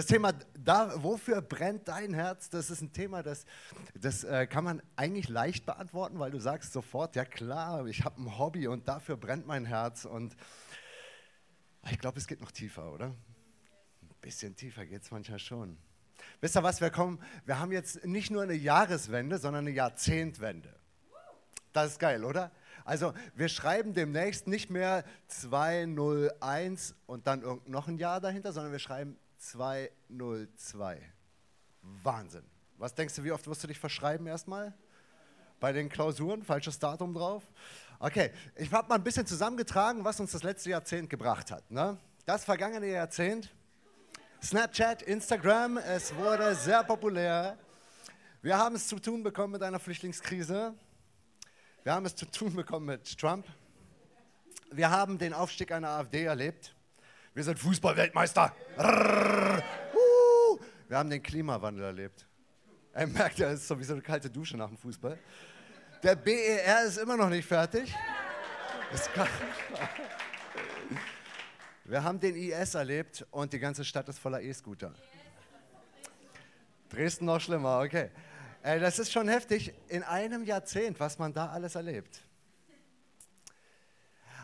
Das Thema, da, wofür brennt dein Herz, das ist ein Thema, das, das äh, kann man eigentlich leicht beantworten, weil du sagst sofort, ja klar, ich habe ein Hobby und dafür brennt mein Herz. Und ich glaube, es geht noch tiefer, oder? Ein bisschen tiefer geht es manchmal schon. Wisst ihr was, wir kommen, wir haben jetzt nicht nur eine Jahreswende, sondern eine Jahrzehntwende. Das ist geil, oder? Also wir schreiben demnächst nicht mehr 201 und dann noch ein Jahr dahinter, sondern wir schreiben 202. Wahnsinn. Was denkst du, wie oft wirst du dich verschreiben erstmal? Bei den Klausuren, falsches Datum drauf. Okay, ich habe mal ein bisschen zusammengetragen, was uns das letzte Jahrzehnt gebracht hat. Ne? Das vergangene Jahrzehnt, Snapchat, Instagram, es wurde sehr populär. Wir haben es zu tun bekommen mit einer Flüchtlingskrise. Wir haben es zu tun bekommen mit Trump. Wir haben den Aufstieg einer AfD erlebt. Wir sind Fußballweltmeister. Wir haben den Klimawandel erlebt. Er merkt ja, es ist sowieso eine kalte Dusche nach dem Fußball. Der BER ist immer noch nicht fertig. Wir haben den IS erlebt und die ganze Stadt ist voller E-Scooter. Dresden noch schlimmer, okay. Das ist schon heftig in einem Jahrzehnt, was man da alles erlebt.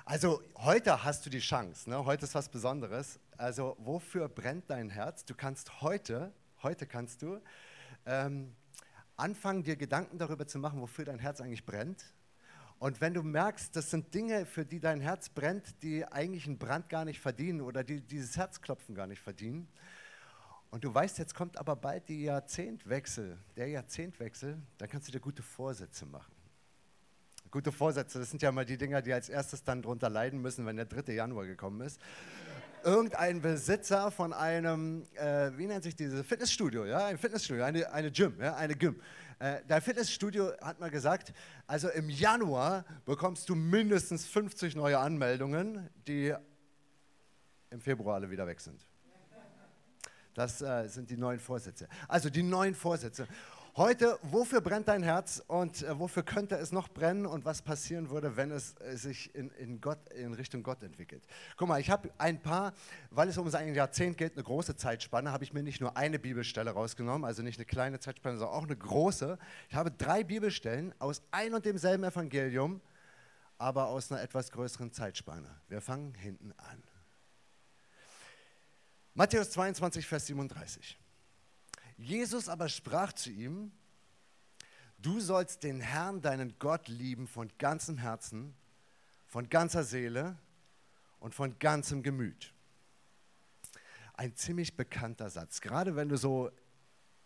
Also heute hast du die Chance, ne? heute ist was Besonderes. Also wofür brennt dein Herz? Du kannst heute, heute kannst du ähm, anfangen, dir Gedanken darüber zu machen, wofür dein Herz eigentlich brennt. Und wenn du merkst, das sind Dinge, für die dein Herz brennt, die eigentlich einen Brand gar nicht verdienen oder die dieses Herzklopfen gar nicht verdienen. Und du weißt, jetzt kommt aber bald die Jahrzehntwechsel, der Jahrzehntwechsel, dann kannst du dir gute Vorsätze machen. Gute Vorsätze, das sind ja mal die Dinger, die als erstes dann drunter leiden müssen, wenn der 3. Januar gekommen ist. Irgendein Besitzer von einem, äh, wie nennt sich dieses Fitnessstudio, ja, ein Fitnessstudio, eine, eine Gym, ja, eine Gym. Äh, der Fitnessstudio hat mal gesagt, also im Januar bekommst du mindestens 50 neue Anmeldungen, die im Februar alle wieder weg sind. Das äh, sind die neuen Vorsätze. Also die neuen Vorsätze. Heute, wofür brennt dein Herz und äh, wofür könnte es noch brennen und was passieren würde, wenn es äh, sich in, in, Gott, in Richtung Gott entwickelt? Guck mal, ich habe ein paar, weil es um ein Jahrzehnt geht, eine große Zeitspanne, habe ich mir nicht nur eine Bibelstelle rausgenommen, also nicht eine kleine Zeitspanne, sondern auch eine große. Ich habe drei Bibelstellen aus ein und demselben Evangelium, aber aus einer etwas größeren Zeitspanne. Wir fangen hinten an. Matthäus 22, Vers 37. Jesus aber sprach zu ihm, du sollst den Herrn, deinen Gott lieben von ganzem Herzen, von ganzer Seele und von ganzem Gemüt. Ein ziemlich bekannter Satz, gerade wenn du so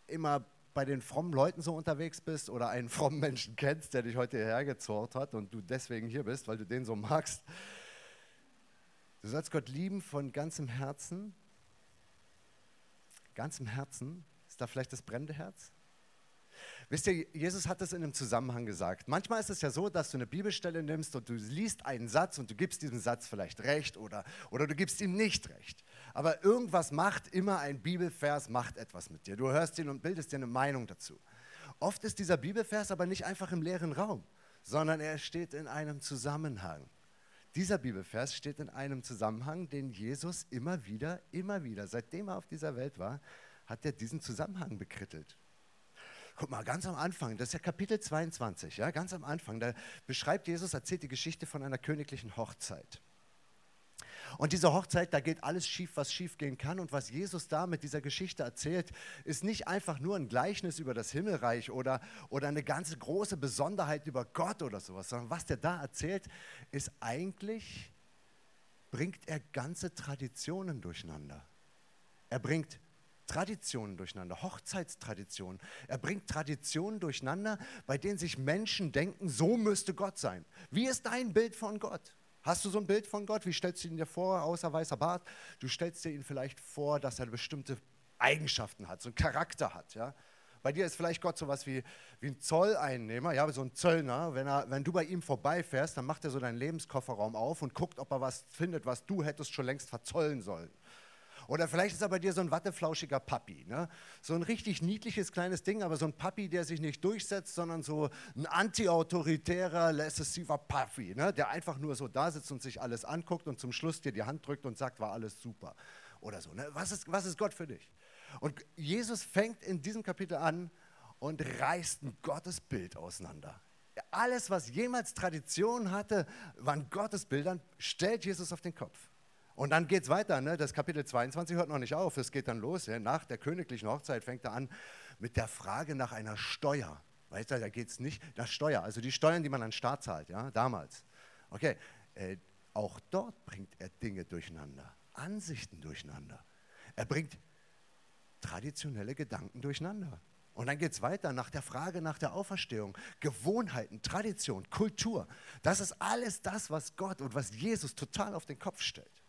immer bei den frommen Leuten so unterwegs bist oder einen frommen Menschen kennst, der dich heute hierher gezorrt hat und du deswegen hier bist, weil du den so magst. Du sollst Gott lieben von ganzem Herzen, ganzem Herzen da vielleicht das brennende Herz? Wisst ihr, Jesus hat es in einem Zusammenhang gesagt. Manchmal ist es ja so, dass du eine Bibelstelle nimmst und du liest einen Satz und du gibst diesem Satz vielleicht recht oder, oder du gibst ihm nicht recht. Aber irgendwas macht immer ein Bibelvers, macht etwas mit dir. Du hörst ihn und bildest dir eine Meinung dazu. Oft ist dieser Bibelvers aber nicht einfach im leeren Raum, sondern er steht in einem Zusammenhang. Dieser Bibelvers steht in einem Zusammenhang, den Jesus immer wieder, immer wieder, seitdem er auf dieser Welt war, hat er diesen Zusammenhang bekrittelt. Guck mal, ganz am Anfang, das ist ja Kapitel 22, ja, ganz am Anfang, da beschreibt Jesus, erzählt die Geschichte von einer königlichen Hochzeit. Und diese Hochzeit, da geht alles schief, was schief gehen kann. Und was Jesus da mit dieser Geschichte erzählt, ist nicht einfach nur ein Gleichnis über das Himmelreich oder, oder eine ganze große Besonderheit über Gott oder sowas, sondern was der da erzählt, ist eigentlich, bringt er ganze Traditionen durcheinander. Er bringt Traditionen durcheinander, Hochzeitstraditionen. Er bringt Traditionen durcheinander, bei denen sich Menschen denken, so müsste Gott sein. Wie ist dein Bild von Gott? Hast du so ein Bild von Gott? Wie stellst du ihn dir vor, außer weißer Bart? Du stellst dir ihn vielleicht vor, dass er bestimmte Eigenschaften hat, so einen Charakter hat. Ja? Bei dir ist vielleicht Gott sowas wie, wie ein Zolleinnehmer, ja, so ein Zöllner. Wenn, er, wenn du bei ihm vorbeifährst, dann macht er so deinen Lebenskofferraum auf und guckt, ob er was findet, was du hättest schon längst verzollen sollen. Oder vielleicht ist er bei dir so ein watteflauschiger Papi. Ne? So ein richtig niedliches kleines Ding, aber so ein Papi, der sich nicht durchsetzt, sondern so ein antiautoritärer, laissez-faire Papi, ne? der einfach nur so da sitzt und sich alles anguckt und zum Schluss dir die Hand drückt und sagt, war alles super. Oder so. Ne? Was, ist, was ist Gott für dich? Und Jesus fängt in diesem Kapitel an und reißt ein Gottesbild auseinander. Alles, was jemals Tradition hatte, waren Gottesbildern, stellt Jesus auf den Kopf. Und dann geht es weiter, ne? das Kapitel 22 hört noch nicht auf, es geht dann los. Ja? Nach der königlichen Hochzeit fängt er an mit der Frage nach einer Steuer. Weißt du, da geht es nicht nach Steuer, also die Steuern, die man an den Staat zahlt, ja, damals. Okay, äh, auch dort bringt er Dinge durcheinander, Ansichten durcheinander. Er bringt traditionelle Gedanken durcheinander. Und dann geht es weiter nach der Frage nach der Auferstehung. Gewohnheiten, Tradition, Kultur. Das ist alles das, was Gott und was Jesus total auf den Kopf stellt.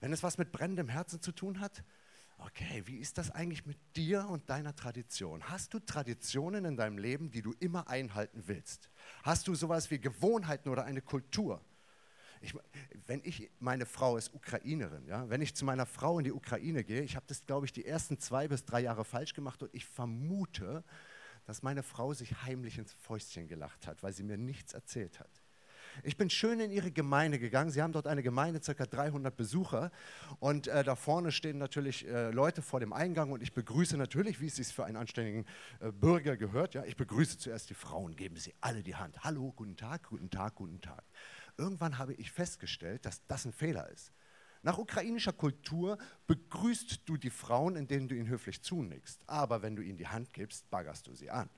Wenn es was mit brennendem Herzen zu tun hat, okay, wie ist das eigentlich mit dir und deiner Tradition? Hast du Traditionen in deinem Leben, die du immer einhalten willst? Hast du sowas wie Gewohnheiten oder eine Kultur? Ich, wenn ich, meine Frau ist Ukrainerin, ja, wenn ich zu meiner Frau in die Ukraine gehe, ich habe das, glaube ich, die ersten zwei bis drei Jahre falsch gemacht und ich vermute, dass meine Frau sich heimlich ins Fäustchen gelacht hat, weil sie mir nichts erzählt hat. Ich bin schön in ihre Gemeinde gegangen. Sie haben dort eine Gemeinde, ca. 300 Besucher. Und äh, da vorne stehen natürlich äh, Leute vor dem Eingang und ich begrüße natürlich, wie es sich für einen anständigen äh, Bürger gehört. Ja, ich begrüße zuerst die Frauen, geben sie alle die Hand. Hallo, guten Tag, guten Tag, guten Tag. Irgendwann habe ich festgestellt, dass das ein Fehler ist. Nach ukrainischer Kultur begrüßt du die Frauen, indem du ihnen höflich zunickst. Aber wenn du ihnen die Hand gibst, baggerst du sie an.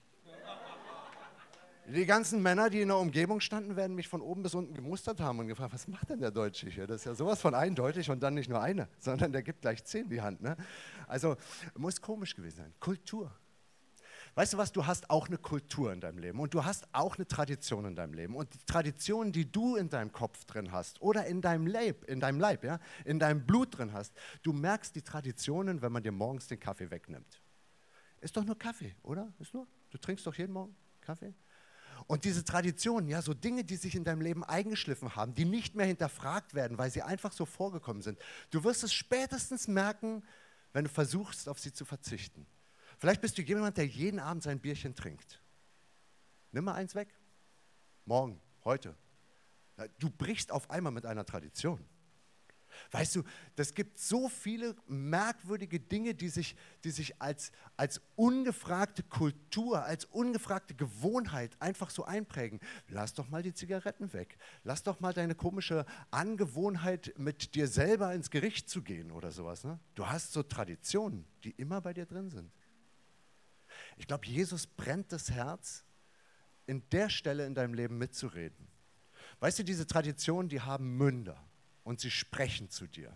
Die ganzen Männer, die in der Umgebung standen, werden mich von oben bis unten gemustert haben und gefragt, was macht denn der Deutsche hier? Das ist ja sowas von eindeutig und dann nicht nur eine, sondern der gibt gleich zehn die Hand. Ne? Also muss komisch gewesen sein. Kultur. Weißt du was, du hast auch eine Kultur in deinem Leben und du hast auch eine Tradition in deinem Leben. Und die Tradition, die du in deinem Kopf drin hast oder in deinem Leib, in deinem Leib, ja, in deinem Blut drin hast, du merkst die Traditionen, wenn man dir morgens den Kaffee wegnimmt. Ist doch nur Kaffee, oder? Ist nur? Du trinkst doch jeden Morgen Kaffee? Und diese Traditionen, ja, so Dinge, die sich in deinem Leben eingeschliffen haben, die nicht mehr hinterfragt werden, weil sie einfach so vorgekommen sind. Du wirst es spätestens merken, wenn du versuchst, auf sie zu verzichten. Vielleicht bist du jemand, der jeden Abend sein Bierchen trinkt. Nimm mal eins weg. Morgen, heute. Du brichst auf einmal mit einer Tradition. Weißt du, das gibt so viele merkwürdige Dinge, die sich, die sich als, als ungefragte Kultur, als ungefragte Gewohnheit einfach so einprägen. Lass doch mal die Zigaretten weg. Lass doch mal deine komische Angewohnheit, mit dir selber ins Gericht zu gehen oder sowas. Ne? Du hast so Traditionen, die immer bei dir drin sind. Ich glaube, Jesus brennt das Herz, in der Stelle in deinem Leben mitzureden. Weißt du, diese Traditionen, die haben Münder und sie sprechen zu dir.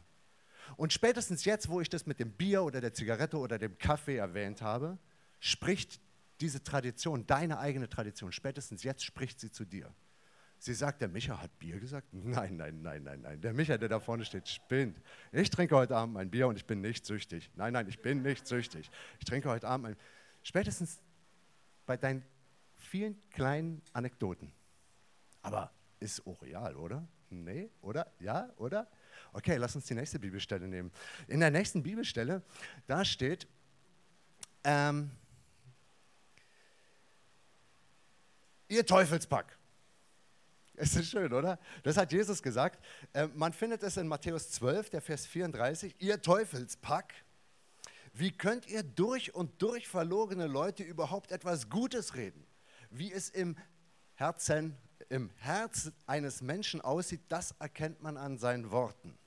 Und spätestens jetzt, wo ich das mit dem Bier oder der Zigarette oder dem Kaffee erwähnt habe, spricht diese Tradition, deine eigene Tradition, spätestens jetzt spricht sie zu dir. Sie sagt, der Micha hat Bier gesagt? Nein, nein, nein, nein, nein. Der Micha, der da vorne steht, spinnt. Ich trinke heute Abend ein Bier und ich bin nicht süchtig. Nein, nein, ich bin nicht süchtig. Ich trinke heute Abend ein Spätestens bei deinen vielen kleinen Anekdoten. Aber ist auch real, oder? Nee, oder? Ja, oder? Okay, lass uns die nächste Bibelstelle nehmen. In der nächsten Bibelstelle, da steht, ähm, ihr Teufelspack. Es ist schön, oder? Das hat Jesus gesagt. Äh, man findet es in Matthäus 12, der Vers 34. Ihr Teufelspack wie könnt ihr durch und durch verlorene Leute überhaupt etwas Gutes reden? Wie es im Herzen, im Herz eines Menschen aussieht, das erkennt man an seinen Worten.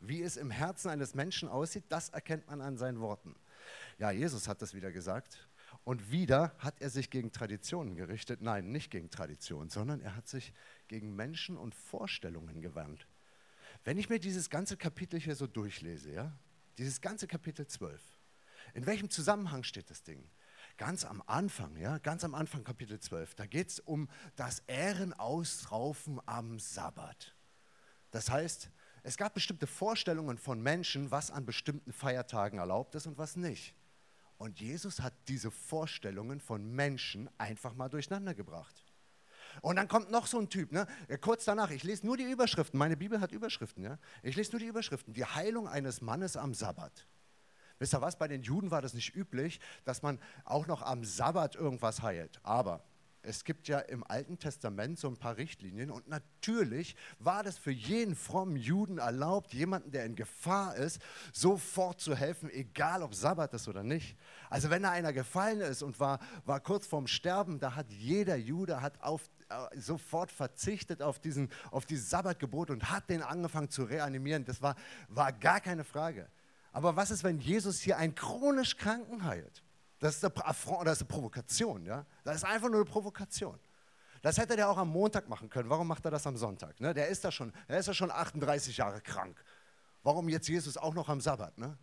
Wie es im Herzen eines Menschen aussieht, das erkennt man an seinen Worten. Ja, Jesus hat das wieder gesagt. Und wieder hat er sich gegen Traditionen gerichtet. Nein, nicht gegen Traditionen, sondern er hat sich gegen Menschen und Vorstellungen gewandt. Wenn ich mir dieses ganze Kapitel hier so durchlese, ja, dieses ganze Kapitel 12. In welchem Zusammenhang steht das Ding? Ganz am Anfang, ja, ganz am Anfang Kapitel 12, da geht es um das Ehrenausraufen am Sabbat. Das heißt, es gab bestimmte Vorstellungen von Menschen, was an bestimmten Feiertagen erlaubt ist und was nicht. Und Jesus hat diese Vorstellungen von Menschen einfach mal durcheinander gebracht. Und dann kommt noch so ein Typ, ne? kurz danach, ich lese nur die Überschriften, meine Bibel hat Überschriften, ja? ich lese nur die Überschriften, die Heilung eines Mannes am Sabbat. Wisst ihr was, bei den Juden war das nicht üblich, dass man auch noch am Sabbat irgendwas heilt. Aber es gibt ja im Alten Testament so ein paar Richtlinien und natürlich war das für jeden frommen Juden erlaubt, jemanden, der in Gefahr ist, sofort zu helfen, egal ob Sabbat ist oder nicht. Also wenn da einer gefallen ist und war, war kurz vorm Sterben, da hat jeder Jude hat auf, äh, sofort verzichtet auf, diesen, auf dieses Sabbatgebot und hat den angefangen zu reanimieren. Das war, war gar keine Frage. Aber was ist, wenn Jesus hier einen chronisch Kranken heilt? Das ist eine Provokation. Ja? Das ist einfach nur eine Provokation. Das hätte der auch am Montag machen können. Warum macht er das am Sonntag? Ne? Der, ist da schon, der ist ja schon 38 Jahre krank. Warum jetzt Jesus auch noch am Sabbat? Ne?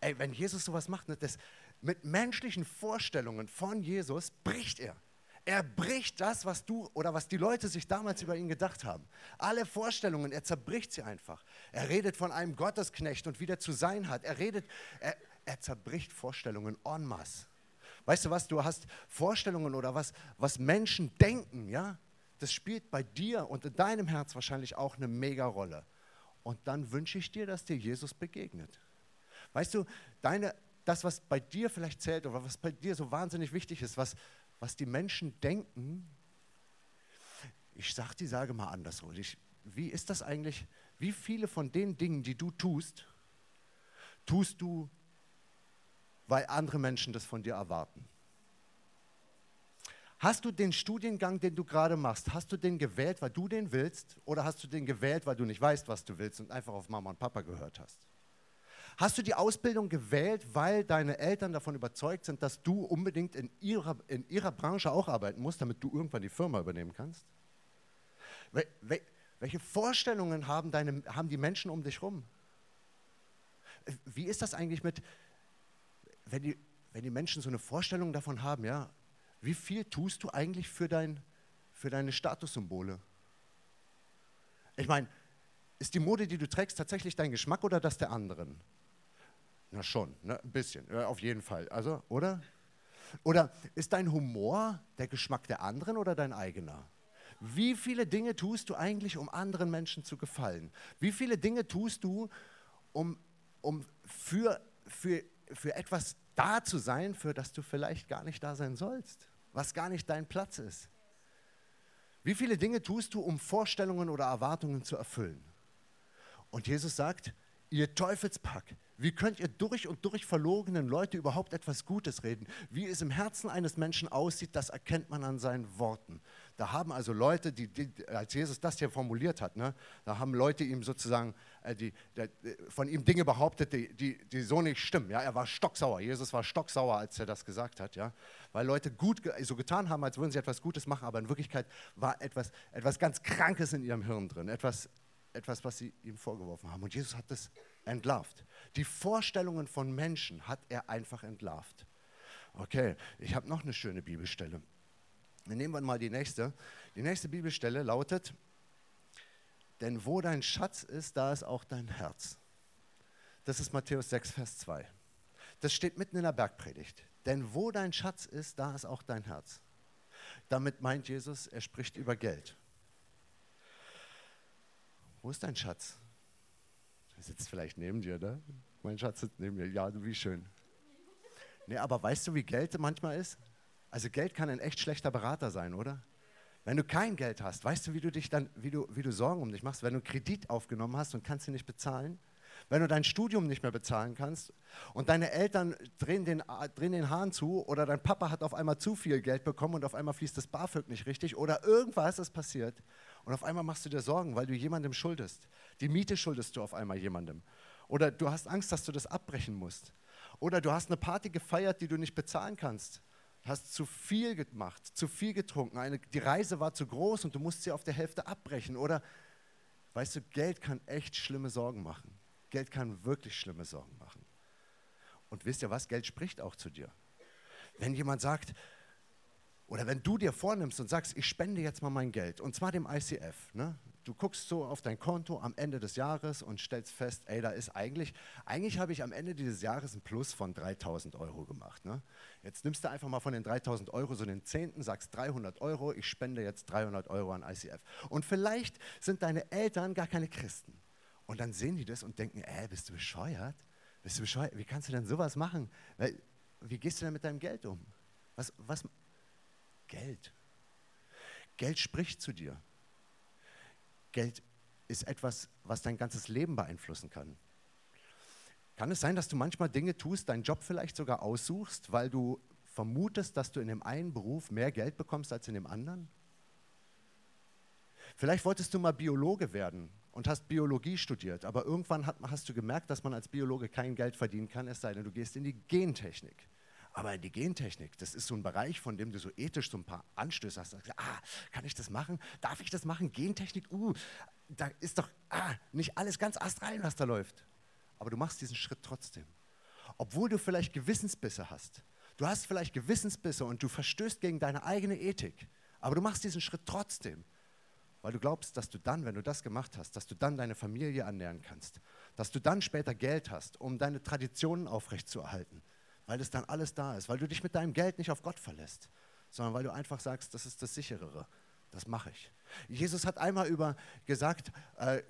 Ey, wenn Jesus sowas macht, ne, das, mit menschlichen Vorstellungen von Jesus bricht er. Er bricht das, was du oder was die Leute sich damals über ihn gedacht haben. Alle Vorstellungen, er zerbricht sie einfach. Er redet von einem Gottesknecht und wie der zu sein hat. Er redet, er, er zerbricht Vorstellungen en masse. Weißt du was, du hast Vorstellungen oder was, was Menschen denken, ja? Das spielt bei dir und in deinem Herz wahrscheinlich auch eine mega Rolle. Und dann wünsche ich dir, dass dir Jesus begegnet. Weißt du, deine, das, was bei dir vielleicht zählt oder was bei dir so wahnsinnig wichtig ist, was, was die Menschen denken, ich sage die Sage mal andersrum. Ich, wie ist das eigentlich? Wie viele von den Dingen, die du tust, tust du weil andere Menschen das von dir erwarten. Hast du den Studiengang, den du gerade machst, hast du den gewählt, weil du den willst oder hast du den gewählt, weil du nicht weißt, was du willst und einfach auf Mama und Papa gehört hast? Hast du die Ausbildung gewählt, weil deine Eltern davon überzeugt sind, dass du unbedingt in ihrer, in ihrer Branche auch arbeiten musst, damit du irgendwann die Firma übernehmen kannst? Welche Vorstellungen haben, deine, haben die Menschen um dich rum? Wie ist das eigentlich mit, wenn die, wenn die Menschen so eine Vorstellung davon haben, ja, wie viel tust du eigentlich für, dein, für deine Statussymbole? Ich meine, ist die Mode, die du trägst, tatsächlich dein Geschmack oder das der anderen? Na schon, ne? ein bisschen, ja, auf jeden Fall. Also, oder? Oder ist dein Humor der Geschmack der anderen oder dein eigener? Wie viele Dinge tust du eigentlich, um anderen Menschen zu gefallen? Wie viele Dinge tust du, um, um für, für für etwas da zu sein, für das du vielleicht gar nicht da sein sollst, was gar nicht dein Platz ist. Wie viele Dinge tust du, um Vorstellungen oder Erwartungen zu erfüllen? Und Jesus sagt, ihr Teufelspack, wie könnt ihr durch und durch verlogenen Leute überhaupt etwas Gutes reden? Wie es im Herzen eines Menschen aussieht, das erkennt man an seinen Worten. Da haben also Leute, die, die als Jesus das hier formuliert hat, ne, da haben Leute ihm sozusagen äh, die, der, von ihm Dinge behauptet, die, die, die, so nicht stimmen. Ja, er war stocksauer. Jesus war stocksauer, als er das gesagt hat. Ja, weil Leute gut so getan haben, als würden sie etwas Gutes machen, aber in Wirklichkeit war etwas, etwas ganz Krankes in ihrem Hirn drin. Etwas, etwas, was sie ihm vorgeworfen haben. Und Jesus hat das entlarvt. Die Vorstellungen von Menschen hat er einfach entlarvt. Okay, ich habe noch eine schöne Bibelstelle. Dann nehmen wir mal die nächste. Die nächste Bibelstelle lautet, denn wo dein Schatz ist, da ist auch dein Herz. Das ist Matthäus 6, Vers 2. Das steht mitten in der Bergpredigt. Denn wo dein Schatz ist, da ist auch dein Herz. Damit meint Jesus, er spricht über Geld. Wo ist dein Schatz? Er sitzt vielleicht neben dir, ne? Mein Schatz sitzt neben mir. Ja, wie schön. Nee, aber weißt du, wie Geld manchmal ist? Also Geld kann ein echt schlechter Berater sein, oder? Wenn du kein Geld hast, weißt du, wie du dich dann, wie du, wie du Sorgen um dich machst, wenn du Kredit aufgenommen hast und kannst ihn nicht bezahlen? Wenn du dein Studium nicht mehr bezahlen kannst und deine Eltern drehen den, drehen den Hahn zu oder dein Papa hat auf einmal zu viel Geld bekommen und auf einmal fließt das BAföG nicht richtig oder irgendwas ist passiert und auf einmal machst du dir Sorgen, weil du jemandem schuldest. Die Miete schuldest du auf einmal jemandem. Oder du hast Angst, dass du das abbrechen musst. Oder du hast eine Party gefeiert, die du nicht bezahlen kannst. Hast zu viel gemacht, zu viel getrunken. Eine, die Reise war zu groß und du musst sie auf der Hälfte abbrechen. Oder, weißt du, Geld kann echt schlimme Sorgen machen. Geld kann wirklich schlimme Sorgen machen. Und wisst ihr was? Geld spricht auch zu dir. Wenn jemand sagt, Oder wenn du dir vornimmst und sagst, ich spende jetzt mal mein Geld, und zwar dem ICF, ne? du guckst so auf dein Konto am Ende des Jahres und stellst fest, ey, da ist eigentlich, eigentlich habe ich am Ende dieses Jahres ein Plus von 3000 Euro gemacht. Ne? Jetzt nimmst du einfach mal von den 3000 Euro so den Zehnten, sagst 300 Euro, ich spende jetzt 300 Euro an ICF. Und vielleicht sind deine Eltern gar keine Christen. Und dann sehen die das und denken, ey, bist du bescheuert? Bist du bescheuert? Wie kannst du denn sowas machen? Wie gehst du denn mit deinem Geld um? Was, was, Geld. Geld spricht zu dir. Geld ist etwas, was dein ganzes Leben beeinflussen kann. Kann es sein, dass du manchmal Dinge tust, deinen Job vielleicht sogar aussuchst, weil du vermutest, dass du in dem einen Beruf mehr Geld bekommst als in dem anderen? Vielleicht wolltest du mal Biologe werden und hast Biologie studiert, aber irgendwann hast du gemerkt, dass man als Biologe kein Geld verdienen kann, es sei denn, du gehst in die Gentechnik. Aber die Gentechnik, das ist so ein Bereich, von dem du so ethisch so ein paar Anstöße hast. Sagst, ah, kann ich das machen? Darf ich das machen? Gentechnik, uh, da ist doch ah, nicht alles ganz astrein, was da läuft. Aber du machst diesen Schritt trotzdem. Obwohl du vielleicht Gewissensbisse hast. Du hast vielleicht Gewissensbisse und du verstößt gegen deine eigene Ethik. Aber du machst diesen Schritt trotzdem. Weil du glaubst, dass du dann, wenn du das gemacht hast, dass du dann deine Familie ernähren kannst. Dass du dann später Geld hast, um deine Traditionen aufrechtzuerhalten weil das dann alles da ist, weil du dich mit deinem Geld nicht auf Gott verlässt, sondern weil du einfach sagst, das ist das sicherere. Das mache ich. Jesus hat einmal über gesagt, äh,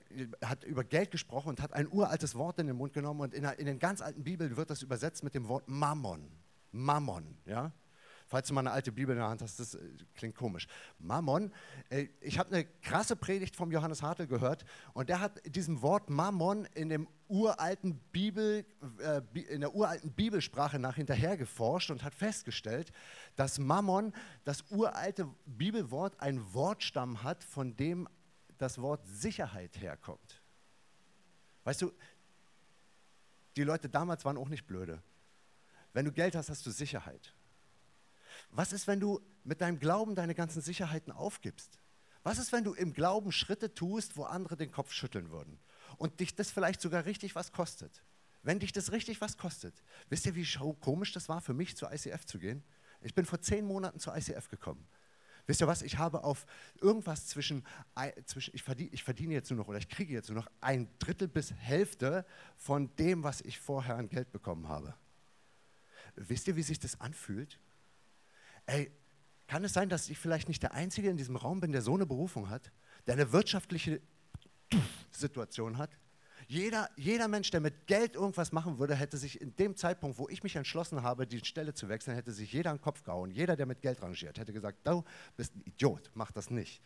hat über Geld gesprochen und hat ein uraltes Wort in den Mund genommen und in, in den ganz alten Bibeln wird das übersetzt mit dem Wort Mammon. Mammon, ja? Falls du mal eine alte Bibel in der Hand hast, das äh, klingt komisch. Mammon, äh, ich habe eine krasse Predigt vom Johannes Hartl gehört und der hat diesem Wort Mammon in, dem uralten Bibel, äh, in der uralten Bibelsprache nach hinterher geforscht und hat festgestellt, dass Mammon, das uralte Bibelwort, einen Wortstamm hat, von dem das Wort Sicherheit herkommt. Weißt du, die Leute damals waren auch nicht blöde. Wenn du Geld hast, hast du Sicherheit. Was ist, wenn du mit deinem Glauben deine ganzen Sicherheiten aufgibst? Was ist, wenn du im Glauben Schritte tust, wo andere den Kopf schütteln würden und dich das vielleicht sogar richtig was kostet? Wenn dich das richtig was kostet. Wisst ihr, wie komisch das war für mich, zur ICF zu gehen? Ich bin vor zehn Monaten zur ICF gekommen. Wisst ihr was? Ich habe auf irgendwas zwischen, zwischen ich, verdiene, ich verdiene jetzt nur noch oder ich kriege jetzt nur noch ein Drittel bis Hälfte von dem, was ich vorher an Geld bekommen habe. Wisst ihr, wie sich das anfühlt? Ey, kann es sein, dass ich vielleicht nicht der Einzige in diesem Raum bin, der so eine Berufung hat, der eine wirtschaftliche Situation hat? Jeder, jeder Mensch, der mit Geld irgendwas machen würde, hätte sich in dem Zeitpunkt, wo ich mich entschlossen habe, die Stelle zu wechseln, hätte sich jeder an den Kopf gehauen. Jeder, der mit Geld rangiert, hätte gesagt, du bist ein Idiot, mach das nicht.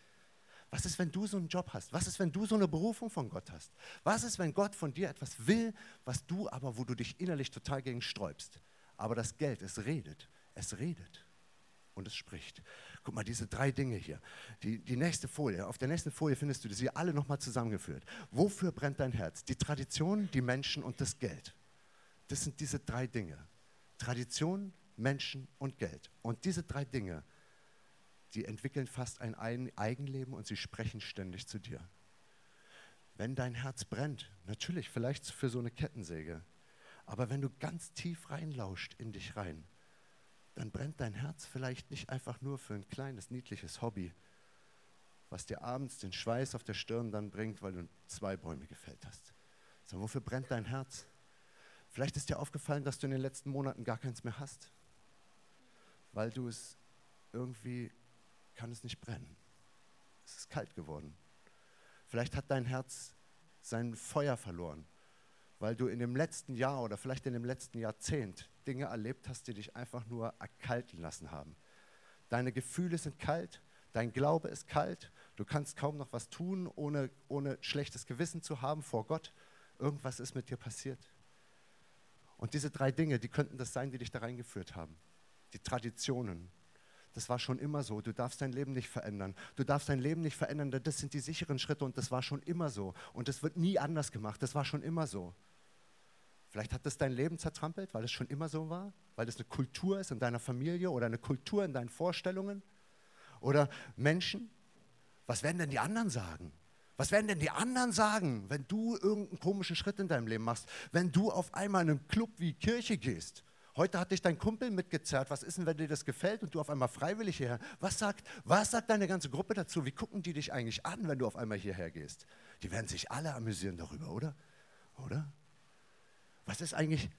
Was ist, wenn du so einen Job hast? Was ist, wenn du so eine Berufung von Gott hast? Was ist, wenn Gott von dir etwas will, was du aber, wo du dich innerlich total gegen sträubst? Aber das Geld, es redet, es redet und es spricht. Guck mal, diese drei Dinge hier. Die, die nächste Folie, auf der nächsten Folie findest du sie alle nochmal zusammengeführt. Wofür brennt dein Herz? Die Tradition, die Menschen und das Geld. Das sind diese drei Dinge. Tradition, Menschen und Geld. Und diese drei Dinge, die entwickeln fast ein Eigenleben und sie sprechen ständig zu dir. Wenn dein Herz brennt, natürlich vielleicht für so eine Kettensäge, aber wenn du ganz tief reinlauscht in dich rein, dann brennt dein Herz vielleicht nicht einfach nur für ein kleines, niedliches Hobby, was dir abends den Schweiß auf der Stirn dann bringt, weil du zwei Bäume gefällt hast. Sondern wofür brennt dein Herz? Vielleicht ist dir aufgefallen, dass du in den letzten Monaten gar keins mehr hast, weil du es irgendwie kann es nicht brennen. Es ist kalt geworden. Vielleicht hat dein Herz sein Feuer verloren, weil du in dem letzten Jahr oder vielleicht in dem letzten Jahrzehnt Dinge erlebt hast, die dich einfach nur erkalten lassen haben. Deine Gefühle sind kalt, dein Glaube ist kalt, du kannst kaum noch was tun, ohne, ohne schlechtes Gewissen zu haben vor Gott. Irgendwas ist mit dir passiert. Und diese drei Dinge, die könnten das sein, die dich da reingeführt haben. Die Traditionen. Das war schon immer so. Du darfst dein Leben nicht verändern. Du darfst dein Leben nicht verändern. Das sind die sicheren Schritte und das war schon immer so. Und das wird nie anders gemacht. Das war schon immer so. Vielleicht hat das dein Leben zertrampelt, weil es schon immer so war, weil es eine Kultur ist in deiner Familie oder eine Kultur in deinen Vorstellungen. Oder Menschen, was werden denn die anderen sagen? Was werden denn die anderen sagen, wenn du irgendeinen komischen Schritt in deinem Leben machst? Wenn du auf einmal in einen Club wie Kirche gehst? Heute hat dich dein Kumpel mitgezerrt. Was ist denn, wenn dir das gefällt und du auf einmal freiwillig hierher? Was sagt, was sagt deine ganze Gruppe dazu? Wie gucken die dich eigentlich an, wenn du auf einmal hierher gehst? Die werden sich alle amüsieren darüber, oder? Oder? Was ist eigentlich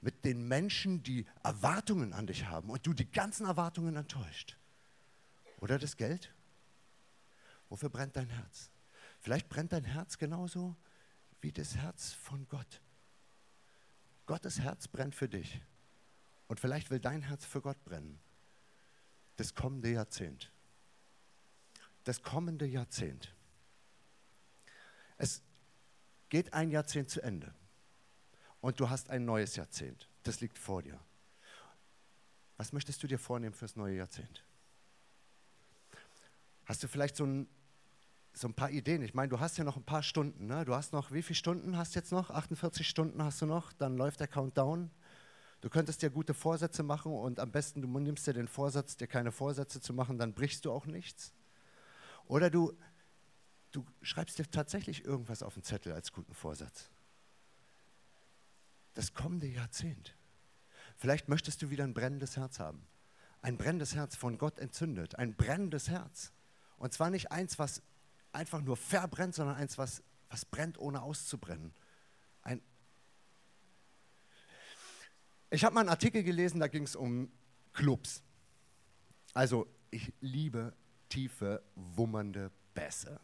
mit den Menschen, die Erwartungen an dich haben und du die ganzen Erwartungen enttäuscht? Oder das Geld? Wofür brennt dein Herz? Vielleicht brennt dein Herz genauso wie das Herz von Gott. Gottes Herz brennt für dich. Und vielleicht will dein Herz für Gott brennen. Das kommende Jahrzehnt. Das kommende Jahrzehnt. Es geht ein Jahrzehnt zu Ende. Und du hast ein neues Jahrzehnt. Das liegt vor dir. Was möchtest du dir vornehmen fürs neue Jahrzehnt? Hast du vielleicht so ein so ein paar Ideen. Ich meine, du hast ja noch ein paar Stunden. Ne? Du hast noch, wie viele Stunden hast du jetzt noch? 48 Stunden hast du noch. Dann läuft der Countdown. Du könntest dir gute Vorsätze machen und am besten du nimmst dir den Vorsatz, dir keine Vorsätze zu machen, dann brichst du auch nichts. Oder du, du schreibst dir tatsächlich irgendwas auf den Zettel als guten Vorsatz. Das kommende Jahrzehnt. Vielleicht möchtest du wieder ein brennendes Herz haben. Ein brennendes Herz von Gott entzündet. Ein brennendes Herz. Und zwar nicht eins, was einfach nur verbrennt, sondern eins, was, was brennt, ohne auszubrennen. Ein ich habe mal einen Artikel gelesen, da ging es um Clubs. Also ich liebe tiefe, wummernde Bässe.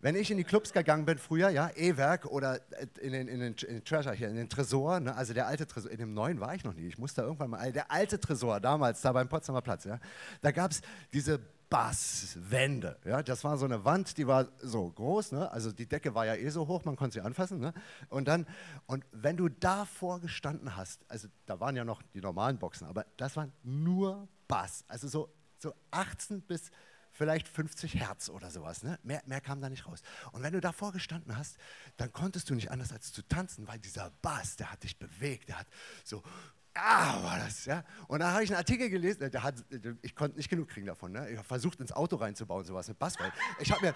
Wenn ich in die Clubs gegangen bin früher, ja, E-Werk oder in den, in, den, in den Treasure hier, in den Tresor, ne, also der alte Tresor, in dem neuen war ich noch nie, ich musste irgendwann mal, der alte Tresor damals, da beim Potsdamer Platz, ja, da gab es diese Basswände. Ja, das war so eine Wand, die war so groß, ne? also die Decke war ja eh so hoch, man konnte sie anfassen. Ne? Und dann, und wenn du davor gestanden hast, also da waren ja noch die normalen Boxen, aber das war nur Bass, also so, so 18 bis vielleicht 50 Hertz oder sowas. Ne? Mehr, mehr kam da nicht raus. Und wenn du davor gestanden hast, dann konntest du nicht anders als zu tanzen, weil dieser Bass, der hat dich bewegt, der hat so ah, war das, ja. Und da habe ich einen Artikel gelesen, der hat, ich konnte nicht genug kriegen davon. Ne? Ich habe versucht, ins Auto reinzubauen, sowas mit Bass. Ich habe mir,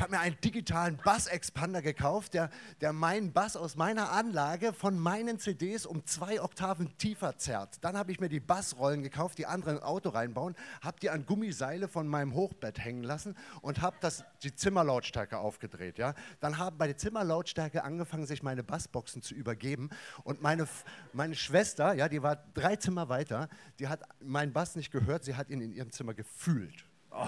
hab mir einen digitalen Bass-Expander gekauft, der, der meinen Bass aus meiner Anlage von meinen CDs um zwei Oktaven tiefer zerrt. Dann habe ich mir die Bassrollen gekauft, die andere ins Auto reinbauen, habe die an Gummiseile von meinem Hochbett hängen lassen und habe die Zimmerlautstärke aufgedreht. Ja? Dann haben bei der Zimmerlautstärke angefangen, sich meine Bassboxen zu übergeben. Und meine, meine Schwester, ja, die war drei Zimmer weiter, die hat meinen Bass nicht gehört, sie hat ihn in ihrem Zimmer gefühlt. Oh,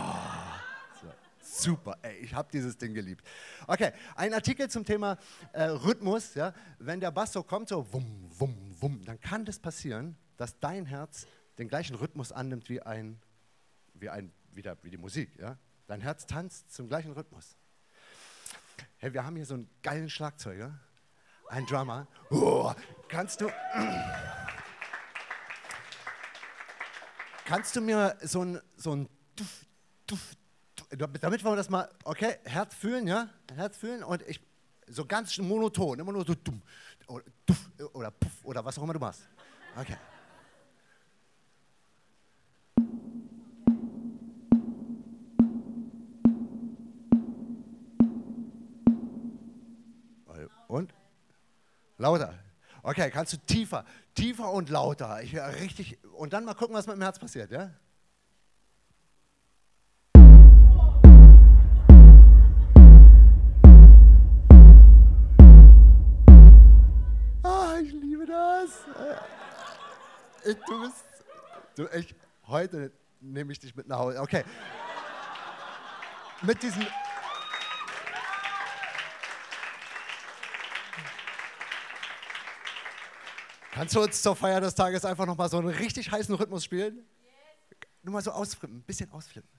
super, ey, ich habe dieses Ding geliebt. Okay, ein Artikel zum Thema äh, Rhythmus. Ja, wenn der Bass so kommt, so wum, wum, wum, dann kann das passieren, dass dein Herz den gleichen Rhythmus annimmt wie, ein, wie, ein, wie, der, wie die Musik. Ja? Dein Herz tanzt zum gleichen Rhythmus. Hey, wir haben hier so einen geilen Schlagzeuger, einen Drummer. Oh, kannst du. Kannst du mir so ein, so ein Duff, Duff, Duff, damit wollen wir das mal, okay, Herz fühlen, ja? Herz fühlen und ich, so ganz monoton, immer nur so dumm oder, duff, oder puff oder was auch immer du machst. Okay. Und? Lauter. Okay, kannst du tiefer, tiefer und lauter. Ich höre richtig. Und dann mal gucken, was mit dem Herz passiert, ja? Ah, ich liebe das. Ich, du bist. Du, ich, heute nehme ich dich mit nach Hause. Okay. Mit diesem. Kannst du uns zur Feier des Tages einfach nochmal so einen richtig heißen Rhythmus spielen? Nur mal so ausflippen, ein bisschen ausflippen.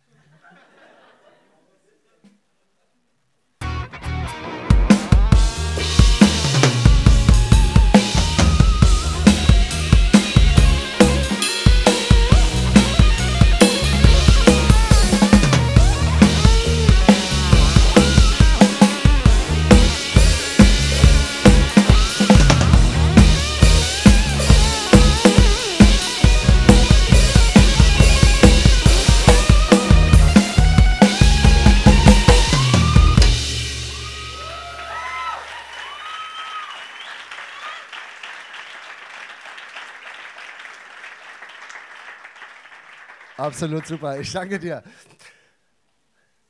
Absolut super. Ich danke dir.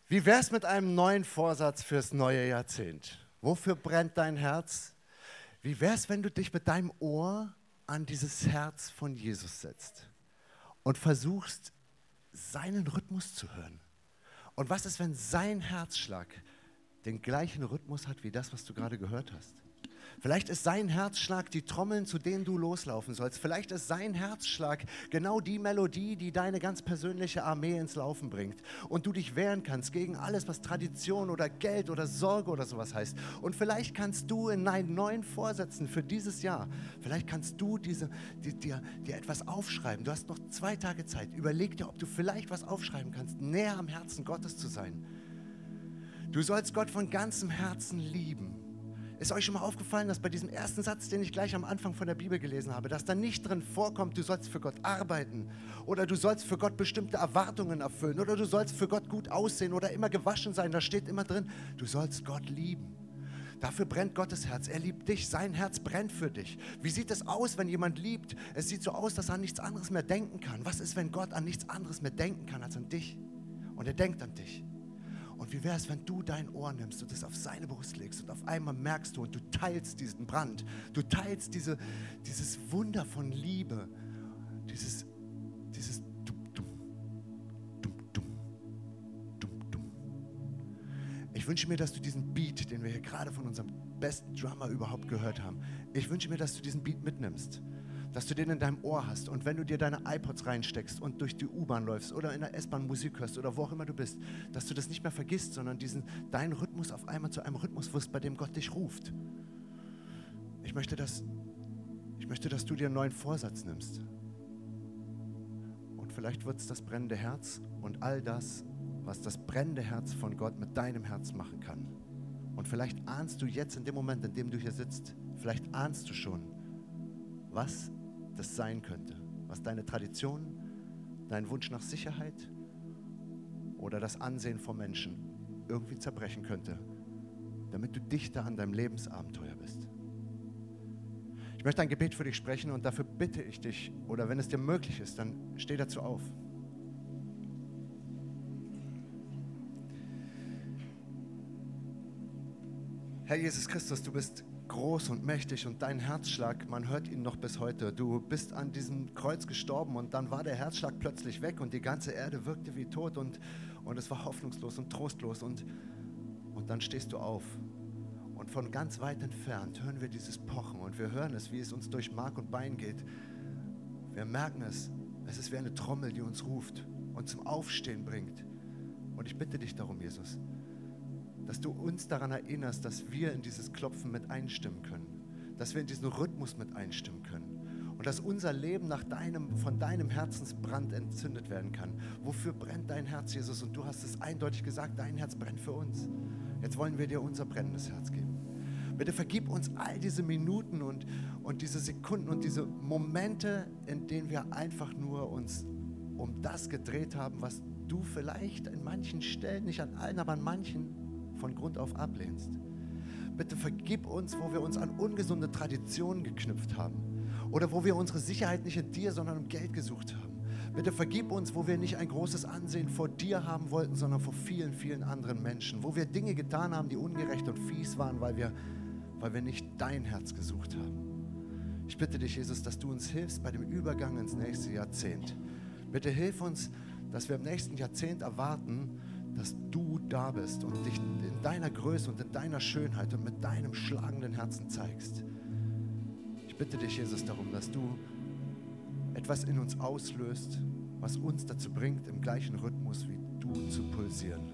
Wie wär's mit einem neuen Vorsatz fürs neue Jahrzehnt? Wofür brennt dein Herz? Wie wär's, wenn du dich mit deinem Ohr an dieses Herz von Jesus setzt und versuchst, seinen Rhythmus zu hören? Und was ist, wenn sein Herzschlag den gleichen Rhythmus hat wie das, was du gerade gehört hast? Vielleicht ist sein Herzschlag die Trommeln, zu denen du loslaufen sollst. Vielleicht ist sein Herzschlag genau die Melodie, die deine ganz persönliche Armee ins Laufen bringt. Und du dich wehren kannst gegen alles, was Tradition oder Geld oder Sorge oder sowas heißt. Und vielleicht kannst du in deinen neuen Vorsätzen für dieses Jahr, vielleicht kannst du diese, die, dir, dir etwas aufschreiben. Du hast noch zwei Tage Zeit. Überleg dir, ob du vielleicht was aufschreiben kannst, näher am Herzen Gottes zu sein. Du sollst Gott von ganzem Herzen lieben. Ist euch schon mal aufgefallen, dass bei diesem ersten Satz, den ich gleich am Anfang von der Bibel gelesen habe, dass da nicht drin vorkommt, du sollst für Gott arbeiten oder du sollst für Gott bestimmte Erwartungen erfüllen oder du sollst für Gott gut aussehen oder immer gewaschen sein. Da steht immer drin, du sollst Gott lieben. Dafür brennt Gottes Herz. Er liebt dich. Sein Herz brennt für dich. Wie sieht es aus, wenn jemand liebt? Es sieht so aus, dass er an nichts anderes mehr denken kann. Was ist, wenn Gott an nichts anderes mehr denken kann als an dich? Und er denkt an dich. Und wie wäre es, wenn du dein Ohr nimmst und es auf seine Brust legst und auf einmal merkst du und du teilst diesen Brand, du teilst diese, dieses Wunder von Liebe, dieses, dieses dum, dum, dum, dum, dum, dum. Ich wünsche mir, dass du diesen Beat, den wir hier gerade von unserem besten Drummer überhaupt gehört haben, ich wünsche mir, dass du diesen Beat mitnimmst dass du den in deinem Ohr hast. Und wenn du dir deine iPods reinsteckst und durch die U-Bahn läufst oder in der S-Bahn Musik hörst oder wo auch immer du bist, dass du das nicht mehr vergisst, sondern diesen, deinen Rhythmus auf einmal zu einem Rhythmus wirst, bei dem Gott dich ruft. Ich möchte, dass, ich möchte, dass du dir einen neuen Vorsatz nimmst. Und vielleicht wird es das brennende Herz und all das, was das brennende Herz von Gott mit deinem Herz machen kann. Und vielleicht ahnst du jetzt in dem Moment, in dem du hier sitzt, vielleicht ahnst du schon, was das sein könnte, was deine Tradition, dein Wunsch nach Sicherheit oder das Ansehen von Menschen irgendwie zerbrechen könnte, damit du dichter an deinem Lebensabenteuer bist. Ich möchte ein Gebet für dich sprechen und dafür bitte ich dich, oder wenn es dir möglich ist, dann steh dazu auf. Herr Jesus Christus, du bist groß und mächtig und dein Herzschlag, man hört ihn noch bis heute. Du bist an diesem Kreuz gestorben und dann war der Herzschlag plötzlich weg und die ganze Erde wirkte wie tot und, und es war hoffnungslos und trostlos und, und dann stehst du auf. Und von ganz weit entfernt hören wir dieses Pochen und wir hören es, wie es uns durch Mark und Bein geht. Wir merken es. Es ist wie eine Trommel, die uns ruft und zum Aufstehen bringt. Und ich bitte dich darum, Jesus, dass du uns daran erinnerst, dass wir in dieses Klopfen mit einstimmen können, dass wir in diesen Rhythmus mit einstimmen können und dass unser Leben nach deinem, von deinem Herzensbrand entzündet werden kann. Wofür brennt dein Herz, Jesus? Und du hast es eindeutig gesagt, dein Herz brennt für uns. Jetzt wollen wir dir unser brennendes Herz geben. Bitte vergib uns all diese Minuten und, und diese Sekunden und diese Momente, in denen wir einfach nur uns um das gedreht haben, was du vielleicht an manchen Stellen, nicht an allen, aber an manchen von Grund auf ablehnst. Bitte vergib uns, wo wir uns an ungesunde Traditionen geknüpft haben oder wo wir unsere Sicherheit nicht in dir, sondern im Geld gesucht haben. Bitte vergib uns, wo wir nicht ein großes Ansehen vor dir haben wollten, sondern vor vielen, vielen anderen Menschen. Wo wir Dinge getan haben, die ungerecht und fies waren, weil wir, weil wir nicht dein Herz gesucht haben. Ich bitte dich, Jesus, dass du uns hilfst bei dem Übergang ins nächste Jahrzehnt. Bitte hilf uns, dass wir im nächsten Jahrzehnt erwarten, dass du da bist und dich in deiner Größe und in deiner Schönheit und mit deinem schlagenden Herzen zeigst. Ich bitte dich, Jesus, darum, dass du etwas in uns auslöst, was uns dazu bringt, im gleichen Rhythmus wie du zu pulsieren.